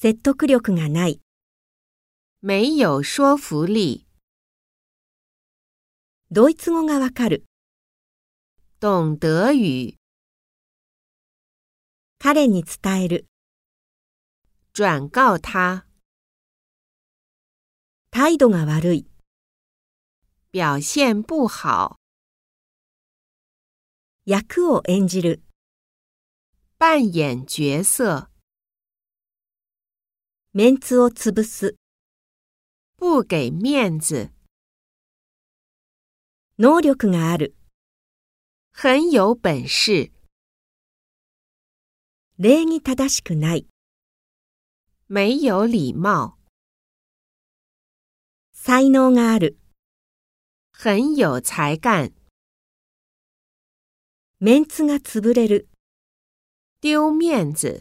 説得力がない。没有说服力。ドイツ語がわかる。懂德语，彼に伝える。转告他，態度が悪い。表现不好，役を演じる。扮演角色，メンツを潰す。不给面子，能力がある。很有本事，礼儀正しくない。没有礼貌，才能がある。很有才干，メンツが潰れる。丢面子。